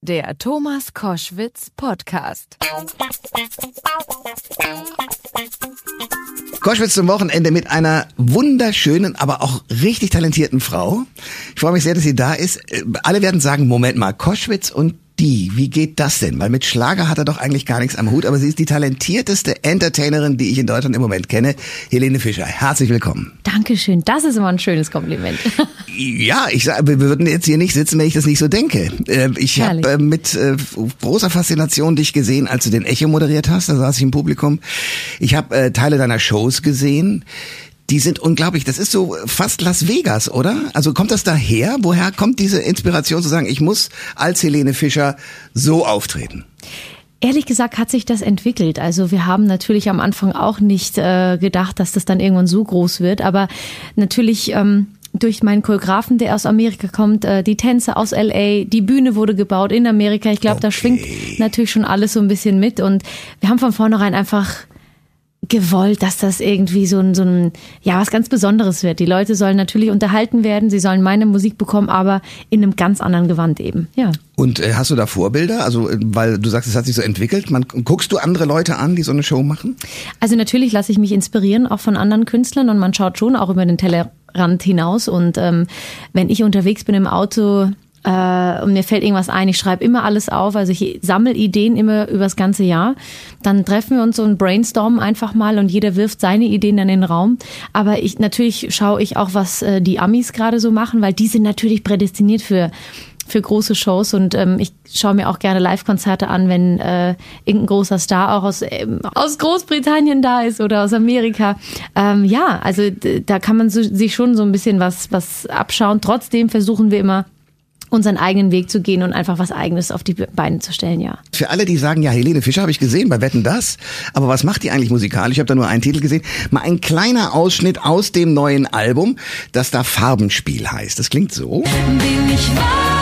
Der Thomas Koschwitz Podcast. Koschwitz zum Wochenende mit einer wunderschönen, aber auch richtig talentierten Frau. Ich freue mich sehr, dass sie da ist. Alle werden sagen, Moment mal, Koschwitz und die, wie geht das denn? Weil mit Schlager hat er doch eigentlich gar nichts am Hut, aber sie ist die talentierteste Entertainerin, die ich in Deutschland im Moment kenne. Helene Fischer, herzlich willkommen. Dankeschön, das ist immer ein schönes Kompliment. Ja, ich sage, wir würden jetzt hier nicht sitzen, wenn ich das nicht so denke. Äh, ich habe äh, mit äh, großer Faszination dich gesehen, als du den Echo moderiert hast, da saß ich im Publikum. Ich habe Teile deiner Shows gesehen die sind unglaublich. Das ist so fast Las Vegas, oder? Also kommt das daher? Woher kommt diese Inspiration zu sagen, ich muss als Helene Fischer so auftreten? Ehrlich gesagt hat sich das entwickelt. Also wir haben natürlich am Anfang auch nicht äh, gedacht, dass das dann irgendwann so groß wird. Aber natürlich ähm, durch meinen Choreografen, der aus Amerika kommt, äh, die Tänze aus LA, die Bühne wurde gebaut in Amerika. Ich glaube, okay. da schwingt natürlich schon alles so ein bisschen mit. Und wir haben von vornherein einfach gewollt, dass das irgendwie so ein, so ein, ja, was ganz Besonderes wird. Die Leute sollen natürlich unterhalten werden, sie sollen meine Musik bekommen, aber in einem ganz anderen Gewand eben, ja. Und äh, hast du da Vorbilder? Also, äh, weil du sagst, es hat sich so entwickelt. Man, guckst du andere Leute an, die so eine Show machen? Also natürlich lasse ich mich inspirieren, auch von anderen Künstlern und man schaut schon auch über den Tellerrand hinaus. Und ähm, wenn ich unterwegs bin im Auto, äh, und mir fällt irgendwas ein, ich schreibe immer alles auf, also ich sammle Ideen immer übers ganze Jahr. Dann treffen wir uns so ein Brainstorm einfach mal und jeder wirft seine Ideen dann in den Raum. Aber ich natürlich schaue ich auch, was äh, die Amis gerade so machen, weil die sind natürlich prädestiniert für für große Shows und ähm, ich schaue mir auch gerne Live-Konzerte an, wenn äh, irgendein großer Star auch aus, ähm, aus Großbritannien da ist oder aus Amerika. Ähm, ja, also da kann man so, sich schon so ein bisschen was, was abschauen. Trotzdem versuchen wir immer unseren eigenen Weg zu gehen und einfach was Eigenes auf die Beine zu stellen, ja. Für alle, die sagen, ja, Helene Fischer habe ich gesehen bei Wetten das, aber was macht die eigentlich musikalisch? Ich habe da nur einen Titel gesehen. Mal ein kleiner Ausschnitt aus dem neuen Album, das da Farbenspiel heißt. Das klingt so. Bin ich weit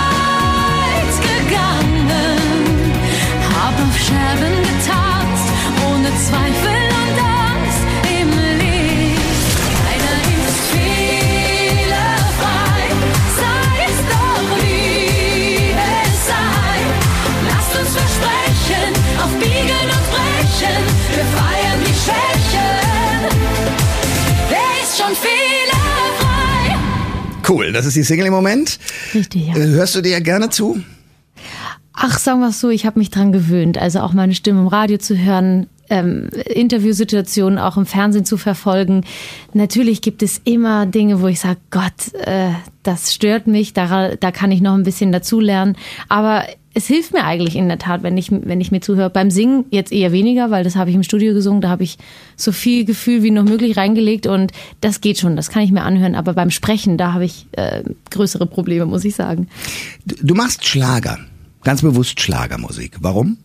das ist die Single im Moment. Richtig, ja. Äh, hörst du dir ja gerne zu? Ach, sagen wir es so, ich habe mich dran gewöhnt. Also auch meine Stimme im Radio zu hören, ähm, Interviewsituationen auch im Fernsehen zu verfolgen. Natürlich gibt es immer Dinge, wo ich sage, Gott, äh, das stört mich, da, da kann ich noch ein bisschen dazulernen. Aber es hilft mir eigentlich in der Tat, wenn ich, wenn ich mir zuhöre. Beim Singen jetzt eher weniger, weil das habe ich im Studio gesungen, da habe ich so viel Gefühl wie noch möglich reingelegt und das geht schon, das kann ich mir anhören. Aber beim Sprechen, da habe ich äh, größere Probleme, muss ich sagen. Du, machst Schlager, ganz bewusst Schlagermusik. Warum?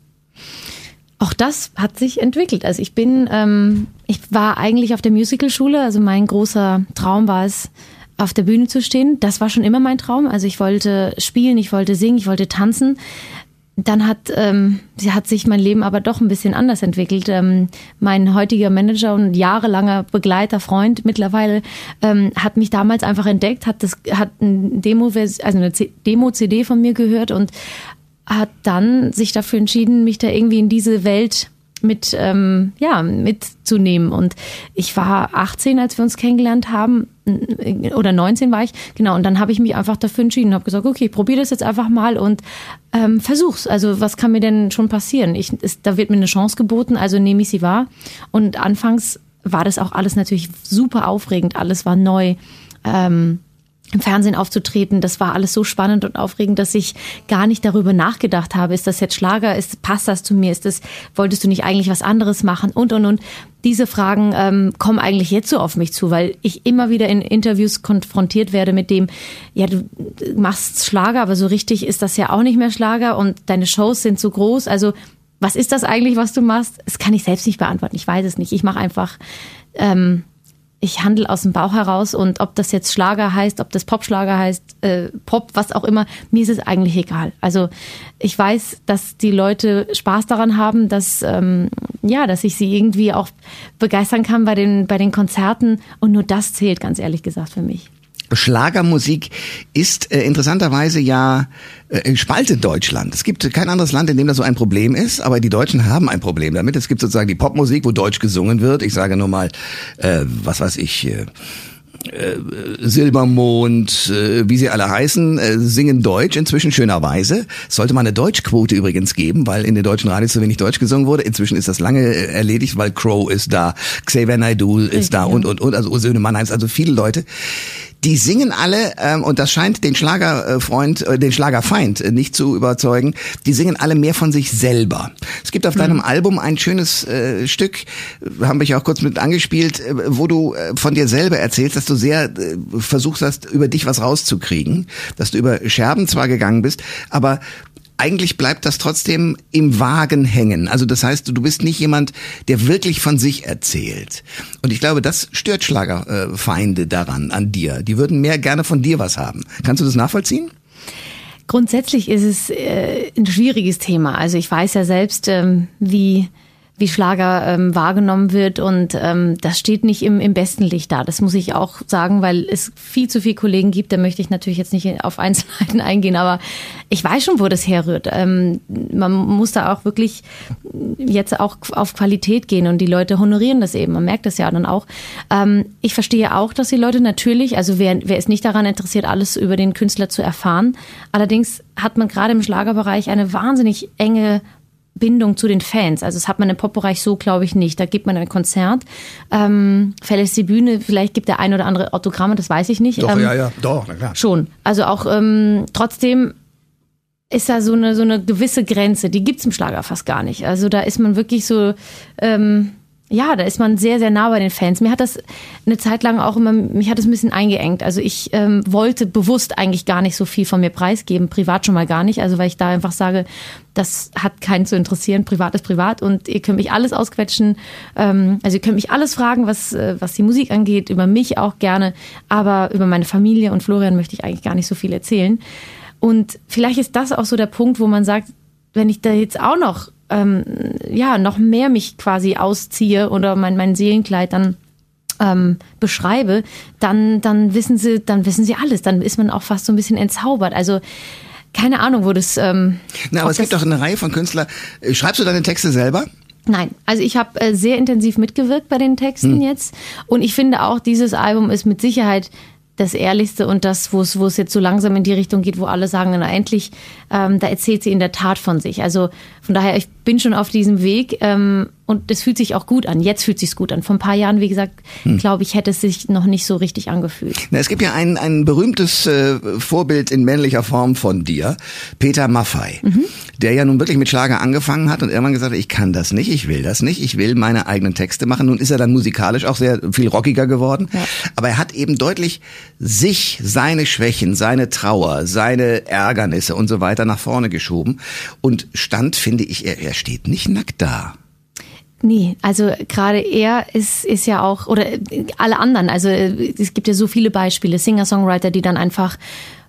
Auch das hat sich entwickelt. Also ich bin, ähm, ich war eigentlich auf der Musicalschule, also mein großer Traum war es, auf der Bühne zu stehen. Das war schon immer mein Traum. Also ich wollte spielen, ich wollte singen, ich wollte tanzen. Dann hat, ähm, hat sich mein Leben aber doch ein bisschen anders entwickelt. Ähm, mein heutiger Manager und jahrelanger Begleiter, Freund mittlerweile, ähm, hat mich damals einfach entdeckt, hat das, hat ein Demo, also eine Demo-CD von mir gehört und hat dann sich dafür entschieden, mich da irgendwie in diese Welt mit ähm, ja mitzunehmen und ich war 18 als wir uns kennengelernt haben oder 19 war ich genau und dann habe ich mich einfach dafür entschieden habe gesagt okay ich probiere das jetzt einfach mal und ähm, versuch's. Also was kann mir denn schon passieren? Ich ist, da wird mir eine Chance geboten also nehme ich sie wahr. Und anfangs war das auch alles natürlich super aufregend alles war neu ähm, im Fernsehen aufzutreten, das war alles so spannend und aufregend, dass ich gar nicht darüber nachgedacht habe, ist das jetzt Schlager, ist, passt das zu mir, ist das, wolltest du nicht eigentlich was anderes machen und und und. Diese Fragen ähm, kommen eigentlich jetzt so auf mich zu, weil ich immer wieder in Interviews konfrontiert werde mit dem, ja, du machst Schlager, aber so richtig ist das ja auch nicht mehr Schlager und deine Shows sind so groß. Also was ist das eigentlich, was du machst? Das kann ich selbst nicht beantworten. Ich weiß es nicht. Ich mache einfach ähm, ich handle aus dem Bauch heraus und ob das jetzt Schlager heißt, ob das Popschlager heißt, äh, Pop, was auch immer, mir ist es eigentlich egal. Also ich weiß, dass die Leute Spaß daran haben, dass ähm, ja, dass ich sie irgendwie auch begeistern kann bei den bei den Konzerten und nur das zählt, ganz ehrlich gesagt für mich. Schlagermusik ist äh, interessanterweise ja äh, spaltet Deutschland. Es gibt kein anderes Land, in dem das so ein Problem ist, aber die Deutschen haben ein Problem damit. Es gibt sozusagen die Popmusik, wo Deutsch gesungen wird. Ich sage nur mal, äh, was weiß ich. Äh, äh, Silbermond, äh, wie sie alle heißen, äh, singen Deutsch inzwischen schönerweise. Sollte mal eine Deutschquote übrigens geben, weil in den deutschen Radios zu wenig Deutsch gesungen wurde. Inzwischen ist das lange äh, erledigt, weil Crow ist da, Xavier Naidoo ist Richtig, da und, und, und, also Söhne Mannheims, also viele Leute die singen alle, ähm, und das scheint den Schlagerfreund, äh, den Schlagerfeind äh, nicht zu überzeugen, die singen alle mehr von sich selber. Es gibt auf deinem mhm. Album ein schönes äh, Stück, haben wir ja auch kurz mit angespielt, äh, wo du äh, von dir selber erzählst, dass du sehr äh, versuchst hast, über dich was rauszukriegen, dass du über Scherben zwar gegangen bist, aber eigentlich bleibt das trotzdem im Wagen hängen. Also das heißt, du bist nicht jemand, der wirklich von sich erzählt. Und ich glaube, das stört Schlagerfeinde daran, an dir. Die würden mehr gerne von dir was haben. Kannst du das nachvollziehen? Grundsätzlich ist es äh, ein schwieriges Thema. Also ich weiß ja selbst, ähm, wie wie Schlager ähm, wahrgenommen wird. Und ähm, das steht nicht im, im besten Licht da. Das muss ich auch sagen, weil es viel zu viele Kollegen gibt. Da möchte ich natürlich jetzt nicht auf Einzelheiten eingehen, aber ich weiß schon, wo das herrührt. Ähm, man muss da auch wirklich jetzt auch auf Qualität gehen und die Leute honorieren das eben. Man merkt das ja dann auch. Ähm, ich verstehe auch, dass die Leute natürlich, also wer, wer ist nicht daran interessiert, alles über den Künstler zu erfahren. Allerdings hat man gerade im Schlagerbereich eine wahnsinnig enge Bindung zu den Fans. Also das hat man im Popbereich so, glaube ich, nicht. Da gibt man ein Konzert, ähm, verlässt die Bühne, vielleicht gibt der ein oder andere Autogramme, das weiß ich nicht. Doch, ähm, ja, ja, doch, na klar. Schon. Also auch ähm, trotzdem ist da so eine, so eine gewisse Grenze, die gibt's im Schlager fast gar nicht. Also da ist man wirklich so, ähm, ja, da ist man sehr, sehr nah bei den Fans. Mir hat das eine Zeit lang auch immer, mich hat das ein bisschen eingeengt. Also ich ähm, wollte bewusst eigentlich gar nicht so viel von mir preisgeben, privat schon mal gar nicht. Also weil ich da einfach sage, das hat keinen zu interessieren, privat ist privat und ihr könnt mich alles ausquetschen. Ähm, also ihr könnt mich alles fragen, was, äh, was die Musik angeht, über mich auch gerne, aber über meine Familie und Florian möchte ich eigentlich gar nicht so viel erzählen. Und vielleicht ist das auch so der Punkt, wo man sagt, wenn ich da jetzt auch noch ähm, ja noch mehr mich quasi ausziehe oder mein, mein Seelenkleid dann ähm, beschreibe, dann, dann wissen sie, dann wissen sie alles. Dann ist man auch fast so ein bisschen entzaubert. Also keine Ahnung, wo das. Ähm, Na, aber es gibt doch eine Reihe von Künstlern. Äh, schreibst du deine Texte selber? Nein, also ich habe äh, sehr intensiv mitgewirkt bei den Texten hm. jetzt und ich finde auch, dieses Album ist mit Sicherheit das Ehrlichste und das, wo es, wo es jetzt so langsam in die Richtung geht, wo alle sagen, na endlich, ähm, da erzählt sie in der Tat von sich. Also von daher, ich bin schon auf diesem Weg ähm, und es fühlt sich auch gut an. Jetzt fühlt sich gut an. Vor ein paar Jahren, wie gesagt, hm. glaube ich, hätte es sich noch nicht so richtig angefühlt. Na, es gibt ja ein, ein berühmtes äh, Vorbild in männlicher Form von dir, Peter Maffei, mhm. der ja nun wirklich mit Schlager angefangen hat und irgendwann gesagt hat, ich kann das nicht, ich will das nicht, ich will meine eigenen Texte machen. Nun ist er dann musikalisch auch sehr viel rockiger geworden, ja. aber er hat eben deutlich sich, seine Schwächen, seine Trauer, seine Ärgernisse und so weiter nach vorne geschoben und stand, finde ich, er, er steht nicht nackt da. Nee, also gerade er ist, ist ja auch, oder alle anderen, also es gibt ja so viele Beispiele, Singer-Songwriter, die dann einfach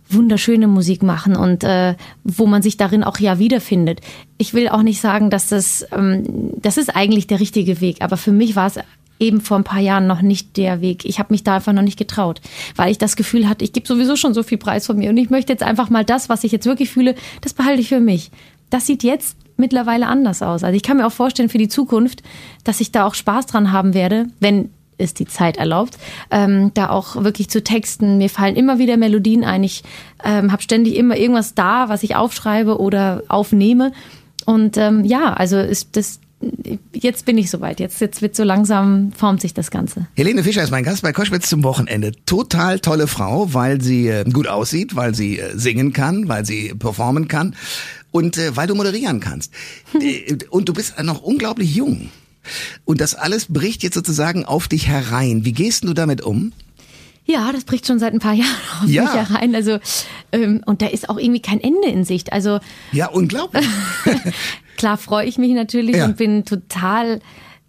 wunderschöne Musik machen und äh, wo man sich darin auch ja wiederfindet. Ich will auch nicht sagen, dass das, ähm, das ist eigentlich der richtige Weg, aber für mich war es eben vor ein paar Jahren noch nicht der Weg. Ich habe mich da einfach noch nicht getraut, weil ich das Gefühl hatte, ich gebe sowieso schon so viel Preis von mir und ich möchte jetzt einfach mal das, was ich jetzt wirklich fühle, das behalte ich für mich. Das sieht jetzt mittlerweile anders aus. Also ich kann mir auch vorstellen für die Zukunft, dass ich da auch Spaß dran haben werde, wenn es die Zeit erlaubt, ähm, da auch wirklich zu texten. Mir fallen immer wieder Melodien ein. Ich ähm, habe ständig immer irgendwas da, was ich aufschreibe oder aufnehme. Und ähm, ja, also ist das jetzt bin ich soweit. Jetzt, jetzt wird so langsam, formt sich das Ganze. Helene Fischer ist mein Gast bei Koschwitz zum Wochenende. Total tolle Frau, weil sie äh, gut aussieht, weil sie äh, singen kann, weil sie performen kann und äh, weil du moderieren kannst. Äh, und du bist noch unglaublich jung. Und das alles bricht jetzt sozusagen auf dich herein. Wie gehst du damit um? Ja, das bricht schon seit ein paar Jahren auf ja. mich herein. Also ähm, und da ist auch irgendwie kein Ende in Sicht. Also ja, unglaublich. klar freue ich mich natürlich ja. und bin total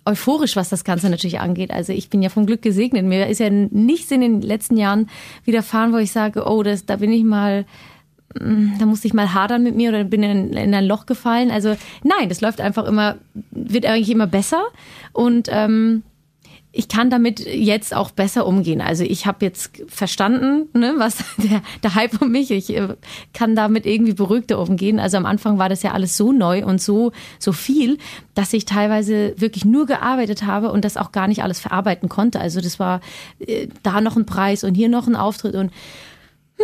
euphorisch, was das Ganze natürlich angeht. Also ich bin ja vom Glück gesegnet. Mir ist ja nichts in den letzten Jahren widerfahren, wo ich sage, oh, das, da bin ich mal hm, da musste ich mal hadern mit mir oder bin in, in ein Loch gefallen. Also nein, das läuft einfach immer, wird eigentlich immer besser. Und ähm, ich kann damit jetzt auch besser umgehen. Also ich habe jetzt verstanden, ne, was der, der Hype um mich. Ich äh, kann damit irgendwie beruhigter umgehen. Also am Anfang war das ja alles so neu und so so viel, dass ich teilweise wirklich nur gearbeitet habe und das auch gar nicht alles verarbeiten konnte. Also das war äh, da noch ein Preis und hier noch ein Auftritt und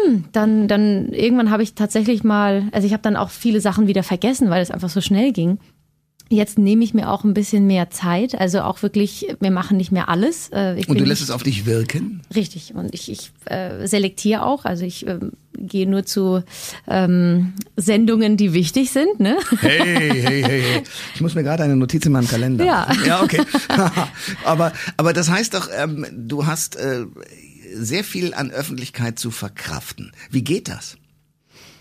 hm, dann, dann irgendwann habe ich tatsächlich mal, also ich habe dann auch viele Sachen wieder vergessen, weil es einfach so schnell ging. Jetzt nehme ich mir auch ein bisschen mehr Zeit, also auch wirklich, wir machen nicht mehr alles. Äh, ich und du lässt es auf dich wirken? Richtig, und ich, ich äh, selektiere auch, also ich äh, gehe nur zu ähm, Sendungen, die wichtig sind. Ne? Hey, hey, hey, hey. Ich muss mir gerade eine Notiz in meinem Kalender. Ja. Ja, okay. aber, aber das heißt doch, ähm, du hast äh, sehr viel an Öffentlichkeit zu verkraften. Wie geht das?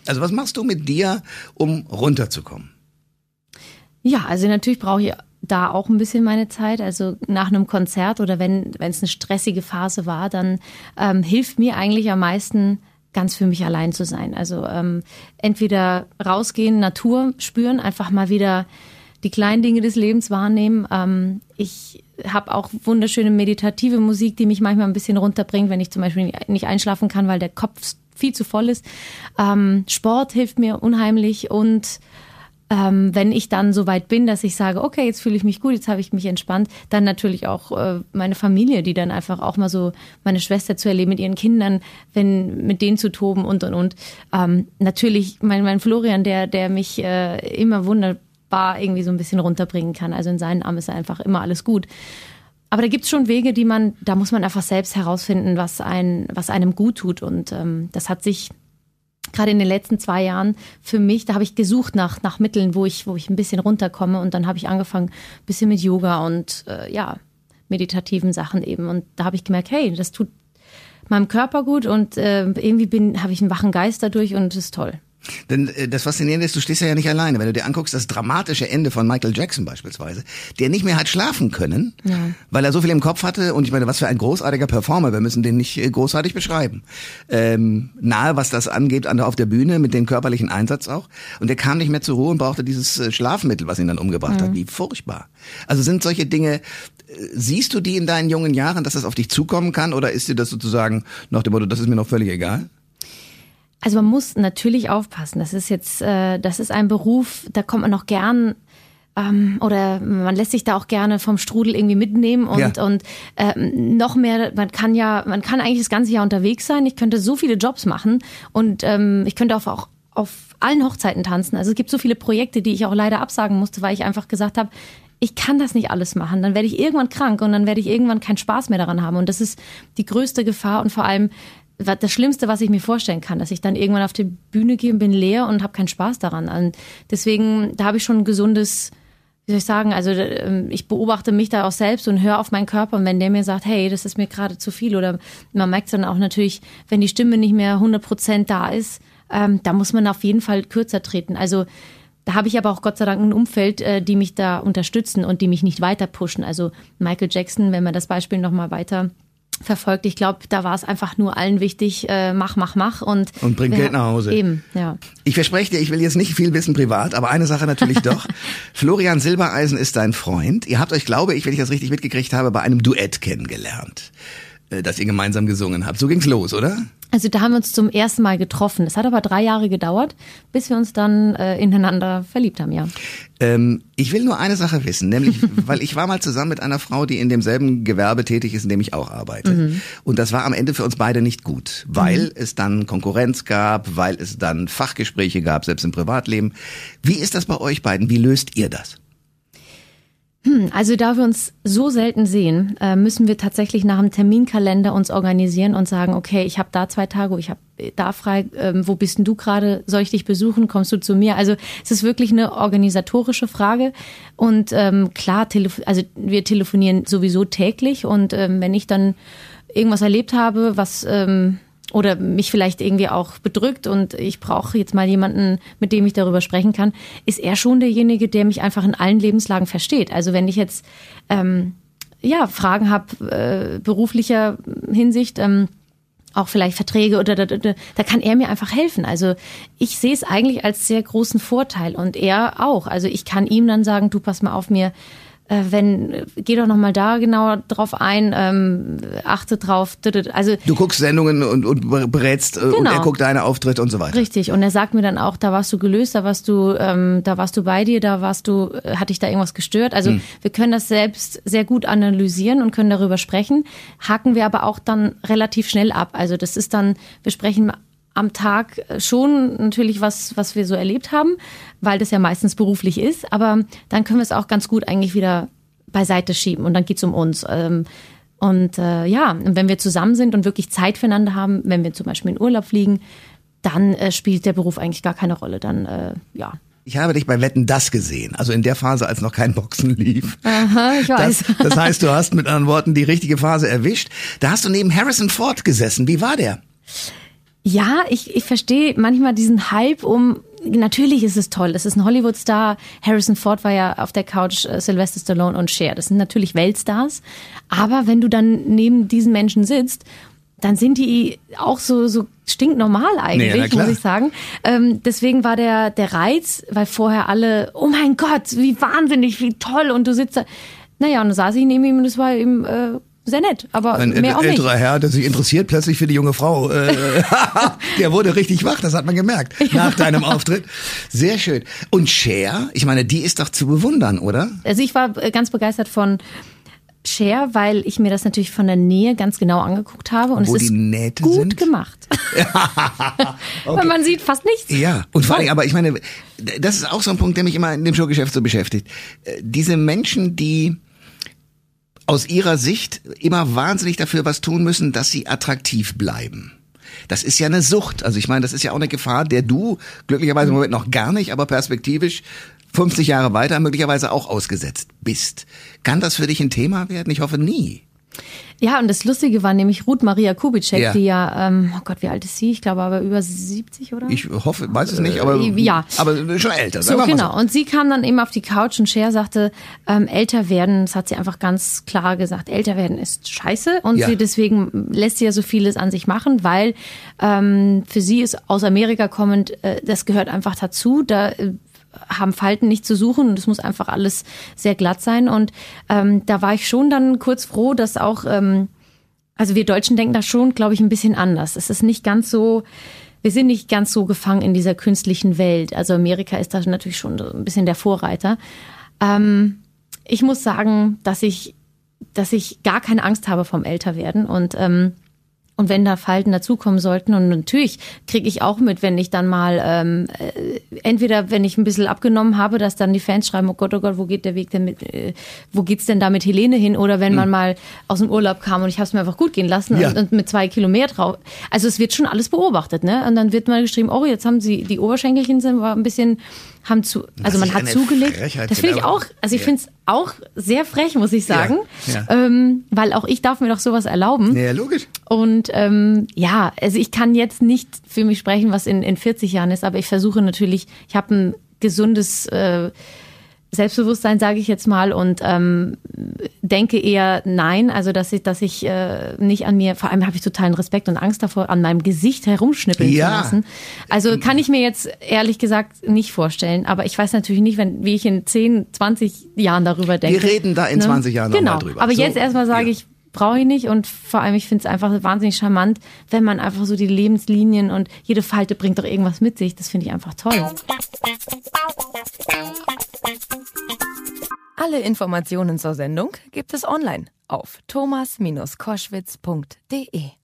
Also was machst du mit dir, um runterzukommen? Ja, also natürlich brauche ich da auch ein bisschen meine Zeit. Also nach einem Konzert oder wenn wenn es eine stressige Phase war, dann ähm, hilft mir eigentlich am meisten ganz für mich allein zu sein. Also ähm, entweder rausgehen, Natur spüren, einfach mal wieder die kleinen Dinge des Lebens wahrnehmen. Ähm, ich habe auch wunderschöne meditative Musik, die mich manchmal ein bisschen runterbringt, wenn ich zum Beispiel nicht einschlafen kann, weil der Kopf viel zu voll ist. Ähm, Sport hilft mir unheimlich und ähm, wenn ich dann so weit bin, dass ich sage, okay, jetzt fühle ich mich gut, jetzt habe ich mich entspannt, dann natürlich auch äh, meine Familie, die dann einfach auch mal so meine Schwester zu erleben mit ihren Kindern, wenn mit denen zu toben und und und. Ähm, natürlich mein, mein Florian, der der mich äh, immer wunderbar irgendwie so ein bisschen runterbringen kann. Also in seinen Armen ist einfach immer alles gut. Aber da gibt's schon Wege, die man, da muss man einfach selbst herausfinden, was ein, was einem gut tut. Und ähm, das hat sich gerade in den letzten zwei Jahren für mich, da habe ich gesucht nach, nach Mitteln, wo ich, wo ich ein bisschen runterkomme und dann habe ich angefangen, ein bisschen mit Yoga und äh, ja, meditativen Sachen eben. Und da habe ich gemerkt, hey, das tut meinem Körper gut und äh, irgendwie bin, habe ich einen wachen Geist dadurch und es ist toll. Denn äh, das Faszinierende ist, du stehst ja nicht alleine. Wenn du dir anguckst, das dramatische Ende von Michael Jackson beispielsweise, der nicht mehr hat schlafen können, ja. weil er so viel im Kopf hatte. Und ich meine, was für ein großartiger Performer. Wir müssen den nicht äh, großartig beschreiben. Ähm, nahe, was das angeht, auf der Bühne mit dem körperlichen Einsatz auch. Und er kam nicht mehr zur Ruhe und brauchte dieses äh, Schlafmittel, was ihn dann umgebracht mhm. hat. Wie furchtbar. Also sind solche Dinge, siehst du die in deinen jungen Jahren, dass das auf dich zukommen kann? Oder ist dir das sozusagen nach dem Motto, das ist mir noch völlig egal? Also man muss natürlich aufpassen. Das ist jetzt, äh, das ist ein Beruf, da kommt man noch gern ähm, oder man lässt sich da auch gerne vom Strudel irgendwie mitnehmen und ja. und äh, noch mehr. Man kann ja, man kann eigentlich das ganze Jahr unterwegs sein. Ich könnte so viele Jobs machen und ähm, ich könnte auch, auch auf allen Hochzeiten tanzen. Also es gibt so viele Projekte, die ich auch leider absagen musste, weil ich einfach gesagt habe, ich kann das nicht alles machen. Dann werde ich irgendwann krank und dann werde ich irgendwann keinen Spaß mehr daran haben. Und das ist die größte Gefahr und vor allem das Schlimmste, was ich mir vorstellen kann, dass ich dann irgendwann auf die Bühne gehe und bin leer und habe keinen Spaß daran. Und deswegen, da habe ich schon ein gesundes, wie soll ich sagen, also ähm, ich beobachte mich da auch selbst und höre auf meinen Körper und wenn der mir sagt, hey, das ist mir gerade zu viel oder man merkt dann auch natürlich, wenn die Stimme nicht mehr 100 Prozent da ist, ähm, da muss man auf jeden Fall kürzer treten. Also da habe ich aber auch Gott sei Dank ein Umfeld, äh, die mich da unterstützen und die mich nicht weiter pushen. Also Michael Jackson, wenn man das Beispiel nochmal weiter verfolgt. Ich glaube, da war es einfach nur allen wichtig, äh, mach, mach, mach und und bring Geld nach Hause. Eben, ja. Ich verspreche dir, ich will jetzt nicht viel wissen privat, aber eine Sache natürlich doch. Florian Silbereisen ist dein Freund. Ihr habt euch, glaube ich, wenn ich das richtig mitgekriegt habe, bei einem Duett kennengelernt, äh, das ihr gemeinsam gesungen habt. So ging's los, oder? Also da haben wir uns zum ersten Mal getroffen. Es hat aber drei Jahre gedauert, bis wir uns dann äh, ineinander verliebt haben, ja. Ähm, ich will nur eine Sache wissen, nämlich, weil ich war mal zusammen mit einer Frau, die in demselben Gewerbe tätig ist, in dem ich auch arbeite. Mhm. Und das war am Ende für uns beide nicht gut, weil mhm. es dann Konkurrenz gab, weil es dann Fachgespräche gab, selbst im Privatleben. Wie ist das bei euch beiden? Wie löst ihr das? Hm, also da wir uns so selten sehen, äh, müssen wir tatsächlich nach einem Terminkalender uns organisieren und sagen, okay, ich habe da zwei Tage, ich habe da frei, ähm, wo bist denn du gerade? Soll ich dich besuchen? Kommst du zu mir? Also es ist wirklich eine organisatorische Frage. Und ähm, klar, also wir telefonieren sowieso täglich und ähm, wenn ich dann irgendwas erlebt habe, was ähm, oder mich vielleicht irgendwie auch bedrückt und ich brauche jetzt mal jemanden, mit dem ich darüber sprechen kann, ist er schon derjenige, der mich einfach in allen Lebenslagen versteht. Also wenn ich jetzt ähm, ja Fragen habe äh, beruflicher Hinsicht, ähm, auch vielleicht Verträge oder da, da, da kann er mir einfach helfen. Also ich sehe es eigentlich als sehr großen Vorteil und er auch. Also ich kann ihm dann sagen, du pass mal auf mir wenn, geh doch nochmal da genauer drauf ein, ähm, achte drauf. Also du guckst Sendungen und, und berätst genau. und er genau. guckt deine Auftritte und so weiter. Richtig. Und er sagt mir dann auch, da warst du gelöst, da warst du, ähm, da warst du bei dir, da warst du, äh, hat dich da irgendwas gestört. Also hm. wir können das selbst sehr gut analysieren und können darüber sprechen. Haken wir aber auch dann relativ schnell ab. Also das ist dann, wir sprechen am Tag schon natürlich was, was wir so erlebt haben, weil das ja meistens beruflich ist. Aber dann können wir es auch ganz gut eigentlich wieder beiseite schieben und dann geht's um uns. Ähm, und äh, ja, wenn wir zusammen sind und wirklich Zeit füreinander haben, wenn wir zum Beispiel in Urlaub fliegen, dann äh, spielt der Beruf eigentlich gar keine Rolle. Dann äh, ja, ich habe dich bei Wetten das gesehen, also in der Phase, als noch kein Boxen lief. Aha, ich weiß. Das, das heißt, du hast mit anderen Worten die richtige Phase erwischt. Da hast du neben Harrison Ford gesessen. Wie war der? Ja, ich, ich verstehe manchmal diesen Hype um. Natürlich ist es toll. Es ist ein Hollywood-Star. Harrison Ford war ja auf der Couch äh, Sylvester Stallone und Cher. Das sind natürlich Weltstars. Aber wenn du dann neben diesen Menschen sitzt, dann sind die auch so, so stinknormal eigentlich, nee, muss ich sagen. Ähm, deswegen war der, der Reiz, weil vorher alle, oh mein Gott, wie wahnsinnig, wie toll. Und du sitzt da. Naja, und dann saß ich neben ihm und es war eben äh, sehr nett, aber ein mehr auch älterer nicht. Herr, der sich interessiert plötzlich für die junge Frau. Äh, der wurde richtig wach, das hat man gemerkt nach deinem Auftritt. Sehr schön. Und Cher, ich meine, die ist doch zu bewundern, oder? Also ich war äh, ganz begeistert von Cher, weil ich mir das natürlich von der Nähe ganz genau angeguckt habe und Wo es ist Nähte gut sind? gemacht. okay. Weil man sieht fast nichts. Ja, und vor allem, aber ich meine, das ist auch so ein Punkt, der mich immer in dem Showgeschäft so beschäftigt. Äh, diese Menschen, die aus ihrer Sicht immer wahnsinnig dafür was tun müssen, dass sie attraktiv bleiben. Das ist ja eine Sucht. Also ich meine, das ist ja auch eine Gefahr, der du glücklicherweise im Moment noch gar nicht, aber perspektivisch 50 Jahre weiter möglicherweise auch ausgesetzt bist. Kann das für dich ein Thema werden? Ich hoffe nie. Ja, und das Lustige war nämlich Ruth Maria Kubitschek, ja. die ja, ähm, oh Gott, wie alt ist sie? Ich glaube aber über 70, oder? Ich hoffe, weiß es nicht, aber, äh, ja. aber schon älter. So, genau. So. Und sie kam dann eben auf die Couch und Cher sagte, ähm, älter werden, das hat sie einfach ganz klar gesagt, älter werden ist scheiße. Und ja. sie deswegen lässt sie ja so vieles an sich machen, weil ähm, für sie ist aus Amerika kommend, äh, das gehört einfach dazu. Da äh, haben Falten nicht zu suchen und es muss einfach alles sehr glatt sein. Und ähm, da war ich schon dann kurz froh, dass auch, ähm, also wir Deutschen denken da schon, glaube ich, ein bisschen anders. Es ist nicht ganz so, wir sind nicht ganz so gefangen in dieser künstlichen Welt. Also Amerika ist da natürlich schon ein bisschen der Vorreiter. Ähm, ich muss sagen, dass ich, dass ich gar keine Angst habe vom Älterwerden und ähm, und wenn da Falten dazukommen sollten, und natürlich kriege ich auch mit, wenn ich dann mal, ähm, äh, entweder wenn ich ein bisschen abgenommen habe, dass dann die Fans schreiben, oh Gott, oh Gott, wo geht der Weg denn mit, äh, wo geht's denn da mit Helene hin? Oder wenn mhm. man mal aus dem Urlaub kam und ich habe es mir einfach gut gehen lassen ja. und, und, mit zwei Kilometer drauf. Also es wird schon alles beobachtet, ne? Und dann wird mal geschrieben, oh, jetzt haben sie, die Oberschenkelchen sind war ein bisschen haben zu, also man hat zugelegt. Frechheit das finde ich auch, also ich ja. finde es auch sehr frech, muss ich sagen, ja, ja. Ähm, weil auch ich darf mir doch sowas erlauben. Ja, logisch. Und ähm, ja, also ich kann jetzt nicht für mich sprechen, was in, in 40 Jahren ist, aber ich versuche natürlich, ich habe ein gesundes äh, Selbstbewusstsein, sage ich jetzt mal, und ähm, denke eher nein, also dass ich, dass ich äh, nicht an mir, vor allem habe ich totalen Respekt und Angst davor, an meinem Gesicht herumschnippeln ja. zu lassen. Also kann ich mir jetzt ehrlich gesagt nicht vorstellen, aber ich weiß natürlich nicht, wenn, wie ich in 10, 20 Jahren darüber denke. Wir reden da in ne? 20 Jahren genau. nochmal drüber. Aber so, jetzt erstmal sage ja. ich, brauche ich nicht und vor allem, ich finde es einfach wahnsinnig charmant, wenn man einfach so die Lebenslinien und jede Falte bringt doch irgendwas mit sich. Das finde ich einfach toll. Alle Informationen zur Sendung gibt es online auf thomas-koschwitz.de.